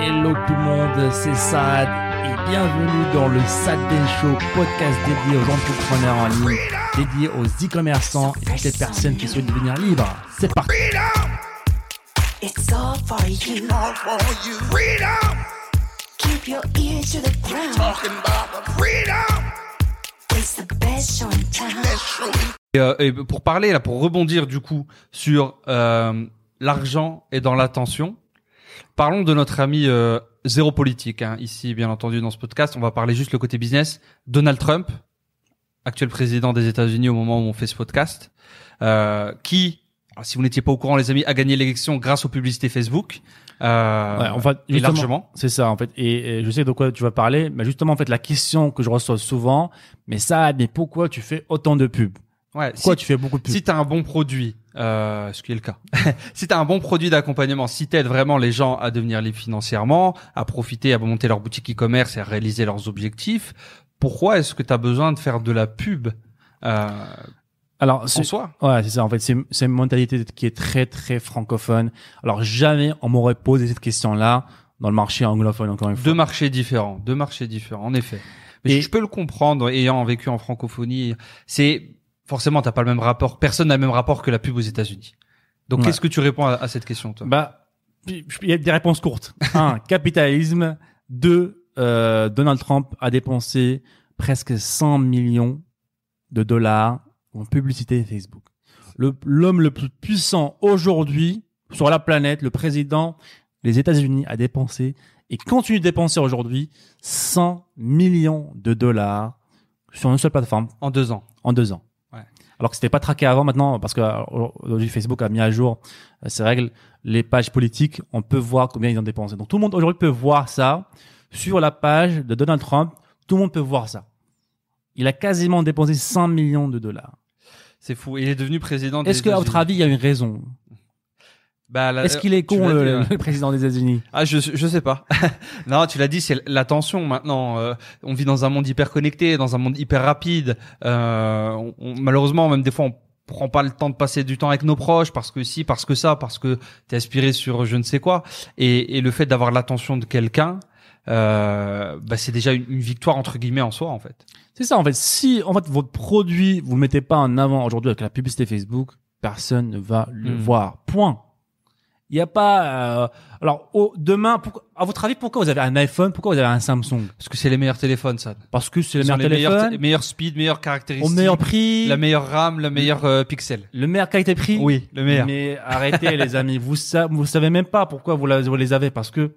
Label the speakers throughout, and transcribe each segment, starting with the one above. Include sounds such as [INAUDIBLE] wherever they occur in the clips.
Speaker 1: Hello tout le monde, c'est Sad et bienvenue dans le Sad Show, podcast dédié aux entrepreneurs en ligne, dédié aux e-commerçants et toutes les personnes qui souhaitent devenir libres. C'est parti.
Speaker 2: It's all for you.
Speaker 3: all for you. Freedom,
Speaker 2: Keep your ears to the ground.
Speaker 3: talking about the freedom.
Speaker 2: It's the best show in town.
Speaker 3: Let's show you.
Speaker 4: Et, euh, et pour parler là, pour rebondir du coup sur euh, l'argent et dans l'attention, parlons de notre ami euh, zéro politique. Hein, ici, bien entendu, dans ce podcast, on va parler juste le côté business. Donald Trump, actuel président des États-Unis au moment où on fait ce podcast, euh, qui, si vous n'étiez pas au courant, les amis, a gagné l'élection grâce aux publicités Facebook. Euh,
Speaker 1: Ouais, en fait,
Speaker 4: et largement.
Speaker 1: C'est ça, en fait. Et, et je sais de quoi tu vas parler, mais justement, en fait, la question que je reçois souvent, mais ça, mais pourquoi tu fais autant de pubs?
Speaker 4: Ouais,
Speaker 1: Pourquoi
Speaker 4: si-
Speaker 1: tu fais beaucoup de pubs?
Speaker 4: Si tu as un bon produit, euh, ce qui est le cas, [LAUGHS] si tu as un bon produit d'accompagnement, si tu aides vraiment les gens à devenir libres financièrement, à profiter, à monter leur boutique e-commerce et à réaliser leurs objectifs, pourquoi est-ce que tu as besoin de faire de la pub euh,
Speaker 1: Alors,
Speaker 4: en
Speaker 1: c'est-
Speaker 4: soi?
Speaker 1: Ouais, c'est ça. En fait, c'est c'est une mentalité qui est très très francophone. Alors jamais on m'aurait posé cette question-là dans le marché anglophone encore une fois.
Speaker 4: Deux marchés différents, deux marchés différents, en effet. Mais
Speaker 1: Et-
Speaker 4: je peux le comprendre, ayant vécu en francophonie, c'est forcément t'as pas le même rapport, personne n'a le même rapport que la pub aux États-Unis. Donc
Speaker 1: Ouais.
Speaker 4: qu'est-ce que tu réponds à, à cette question toi?
Speaker 1: Bah, il y a des réponses courtes. Un, [LAUGHS] capitalisme. Deux, euh, Donald Trump a dépensé presque 100 millions de dollars en publicité Facebook. Le- L'homme le plus puissant aujourd'hui sur la planète, le président des États-Unis, a dépensé et continue de dépenser aujourd'hui 100 millions de dollars sur une seule plateforme
Speaker 4: En deux ans.
Speaker 1: en deux ans. Alors que c'était pas traqué avant maintenant parce que euh, aujourd'hui Facebook a mis à jour euh, ses règles, les pages politiques, on peut voir combien ils ont dépensé. Donc tout le monde aujourd'hui peut voir ça sur la page de Donald Trump, tout le monde peut voir ça. Il a quasiment dépensé 100 millions de dollars.
Speaker 4: C'est fou. Il est devenu président
Speaker 1: Est-ce qu'à votre avis, il y a une raison?
Speaker 4: Bah, la-
Speaker 1: Est-ce qu'il est con le, le président des États-Unis?
Speaker 4: Ah, je je sais pas. [LAUGHS] non, tu l'as dit, c'est l'attention maintenant. Euh, on vit dans un monde hyper connecté, dans un monde hyper rapide. Euh, on- on- malheureusement, même des fois, on prend pas le temps de passer du temps avec nos proches parce que si, parce que ça, parce que t'es aspiré sur je ne sais quoi. Et, et le fait d'avoir l'attention de quelqu'un, euh, bah, c'est déjà une, une victoire entre guillemets en soi en fait.
Speaker 1: C'est ça en fait. Si en fait votre produit vous le mettez pas en avant aujourd'hui avec la publicité Facebook, personne ne va le
Speaker 4: Hmm.
Speaker 1: voir. Point. Il n'y a pas. euh, Alors au- demain, pourquoi- à votre avis, pourquoi vous avez un iPhone Pourquoi vous avez un Samsung?
Speaker 4: Parce que c'est les meilleurs téléphones, ça.
Speaker 1: Parce que c'est le
Speaker 4: Ils ont
Speaker 1: meilleur
Speaker 4: les meilleurs,
Speaker 1: téléphone,
Speaker 4: té- meilleurs speed, meilleures
Speaker 1: au
Speaker 4: caractéristiques,
Speaker 1: meilleur prix,
Speaker 4: la meilleure RAM, la meilleure euh, pixel.
Speaker 1: le meilleur qualité-prix.
Speaker 4: Oui, le meilleur.
Speaker 1: Mais arrêtez les amis, vous sa- vous savez même pas pourquoi vous, la- vous les avez parce que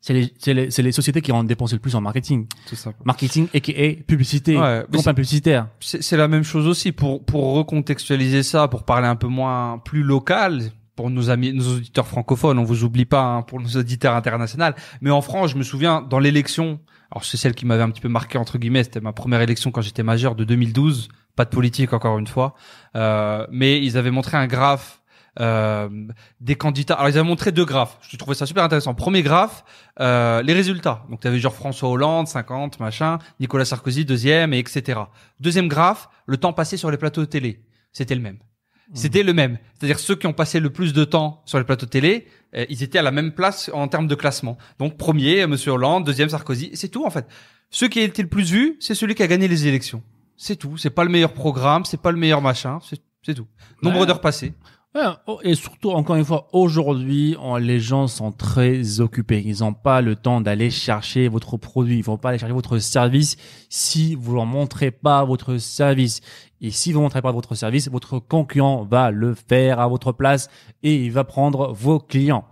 Speaker 1: c'est les, c'est les, c'est les sociétés qui ont dépensé le plus en marketing.
Speaker 4: Tout simple.
Speaker 1: Marketing et publicité,
Speaker 4: Ouais,
Speaker 1: campagne publicitaire.
Speaker 4: C'est c'est la même chose aussi pour pour recontextualiser ça, pour parler un peu moins plus local pour nos amis, nos auditeurs francophones. On vous oublie pas hein, pour nos auditeurs internationaux. Mais en France, je me souviens dans l'élection. Alors c'est celle qui m'avait un petit peu marqué entre guillemets. C'était ma première élection quand j'étais majeur de 2012. Pas de politique encore une fois. Euh, mais ils avaient montré un graphe. euh, des candidats. Alors ils avaient montré deux graphes. Je trouvais ça super intéressant. Premier graphe, euh, les résultats. Donc tu avais genre François Hollande, 50, machin, Nicolas Sarkozy, deuxième, et etc. Deuxième graphe, le temps passé sur les plateaux de télé. C'était le même. C'était le même. C'est-à-dire ceux qui ont passé le plus de temps sur les plateaux de télé, euh, ils étaient à la même place en termes de classement. Donc premier, euh, Monsieur Hollande, deuxième Sarkozy, c'est tout en fait. Ceux qui été le plus vu, c'est celui qui a gagné les élections. C'est tout. C'est pas le meilleur programme, c'est pas le meilleur machin, c'est c'est tout. Nombre
Speaker 1: Ouais.
Speaker 4: d'heures passées.
Speaker 1: Oh, et surtout, encore une fois, aujourd'hui, les gens sont très occupés. Ils n'ont pas le temps d'aller chercher votre produit. Ils vont pas aller chercher votre service si vous leur montrez pas votre service. Et si vous montrez pas votre service, votre concurrent va le faire à votre place et il va prendre vos clients.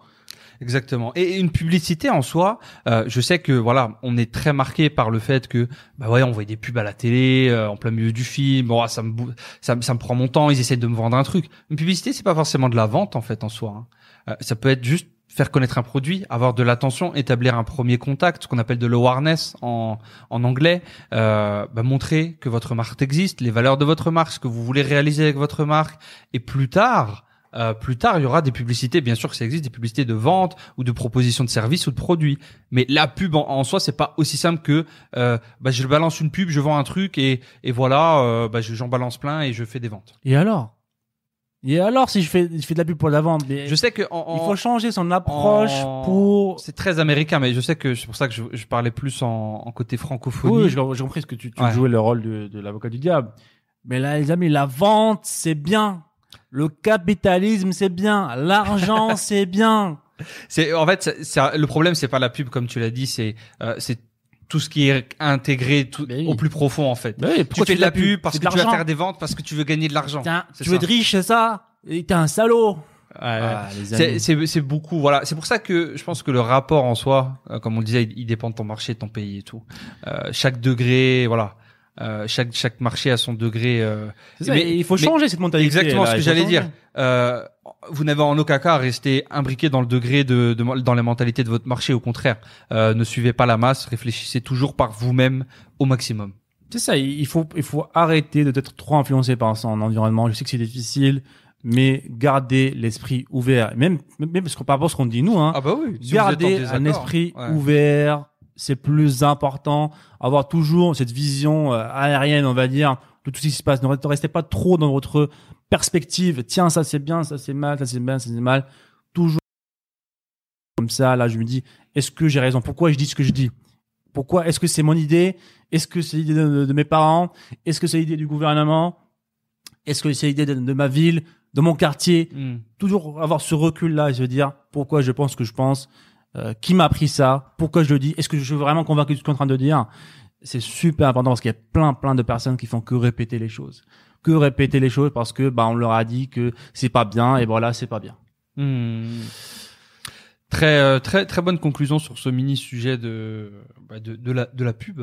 Speaker 4: Exactement. Et une publicité en soi, euh, je sais que voilà, on est très marqué par le fait que bah ouais, on voit des pubs à la télé, euh, en plein milieu du film. Bon, ah, ça me ça, ça me prend mon temps. Ils essaient de me vendre un truc. Une publicité, c'est pas forcément de la vente en fait en soi. hein. Euh, ça peut être juste faire connaître un produit, avoir de l'attention, établir un premier contact, ce qu'on appelle de l'awareness en, en anglais, euh, bah, montrer que votre marque existe, les valeurs de votre marque, ce que vous voulez réaliser avec votre marque, et plus tard, euh, plus tard, il y aura des publicités, bien sûr que ça existe, des publicités de vente ou de proposition de services ou de produits. Mais la pub en, en soi, c'est pas aussi simple que euh, bah, je balance une pub, je vends un truc et, et voilà, euh, bah, je- j'en balance plein et je fais des ventes.
Speaker 1: Et alors? Et alors, si je fais, je fais de la pub pour la vente, mais
Speaker 4: Je sais que en, en-
Speaker 1: il faut changer son approche
Speaker 4: en-
Speaker 1: pour.
Speaker 4: c'est très américain, mais je sais que c'est pour ça que je, je parlais plus en, en côté francophonie.
Speaker 1: Oui, j'ai j'ai compris ce que tu, tu
Speaker 4: Ouais.
Speaker 1: jouais le rôle de, de l'avocat du diable. Mais là, les amis, la vente, c'est bien. Le capitalisme, c'est bien. L'argent, [LAUGHS] c'est bien.
Speaker 4: C'est en fait, le problème, c'est pas la pub comme tu l'as dit, c'est euh, c'est tout ce qui est intégré tout,
Speaker 1: oui.
Speaker 4: au plus profond en fait.
Speaker 1: Oui,
Speaker 4: tu fais de la pub parce que tu
Speaker 1: l'argent.
Speaker 4: faire des ventes parce que tu veux gagner de l'argent.
Speaker 1: Tu veux être riche, c'est ça T'es un salaud. Ah,
Speaker 4: C'est beaucoup voilà. C'est pour ça que je pense que le rapport en soi, euh, comme on le disait, il, il dépend de ton marché, de ton pays et tout. Euh, chaque degré, voilà. Euh, chaque chaque marché a son degré. euh,
Speaker 1: ça,
Speaker 4: mais-
Speaker 1: il faut
Speaker 4: mais-
Speaker 1: changer cette mentalité.
Speaker 4: Exactement
Speaker 1: là,
Speaker 4: ce que j'allais dire. Euh, vous n'avez en aucun cas à rester imbriqué dans le degré de, de dans les mentalités de votre marché. Au contraire, euh, ne suivez pas la masse. Réfléchissez toujours par vous-même au maximum.
Speaker 1: C'est ça, il faut, il faut arrêter d'être trop influencé par son environnement. Je sais que c'est difficile, mais gardez l'esprit ouvert. Même, même parce que par rapport à ce qu'on dit nous, hein,
Speaker 4: bah oui.
Speaker 1: garder un esprit ouvert, c'est plus important. Avoir toujours cette vision euh, aérienne, on va dire, de tout ce qui se passe. Ne re- ne restez pas trop dans votre perspective. Tiens, ça c'est bien, ça c'est mal, ça c'est bien, ça c'est mal. Toujours comme ça. Là, je me dis, est-ce que j'ai raison? Pourquoi je dis ce que je dis? Pourquoi Est-ce que c'est mon idée? Est-ce que c'est l'idée de, de mes parents? Est-ce que c'est l'idée du gouvernement? Est-ce que c'est l'idée de, de ma ville, de mon quartier?
Speaker 4: Hmm.
Speaker 1: toujours avoir ce recul là et se dire pourquoi je pense ce que je pense, euh, qui m'a appris ça, pourquoi je le dis, est-ce que je suis vraiment convaincu de ce qu'on est en train de dire? C'est super important parce qu'il y a plein plein de personnes qui font que répéter les choses, que répéter les choses parce que bah on leur a dit que c'est pas bien et voilà c'est pas bien.
Speaker 4: Hmm. Très euh, très très bonne conclusion sur ce mini sujet de bah, de, de la de la pub.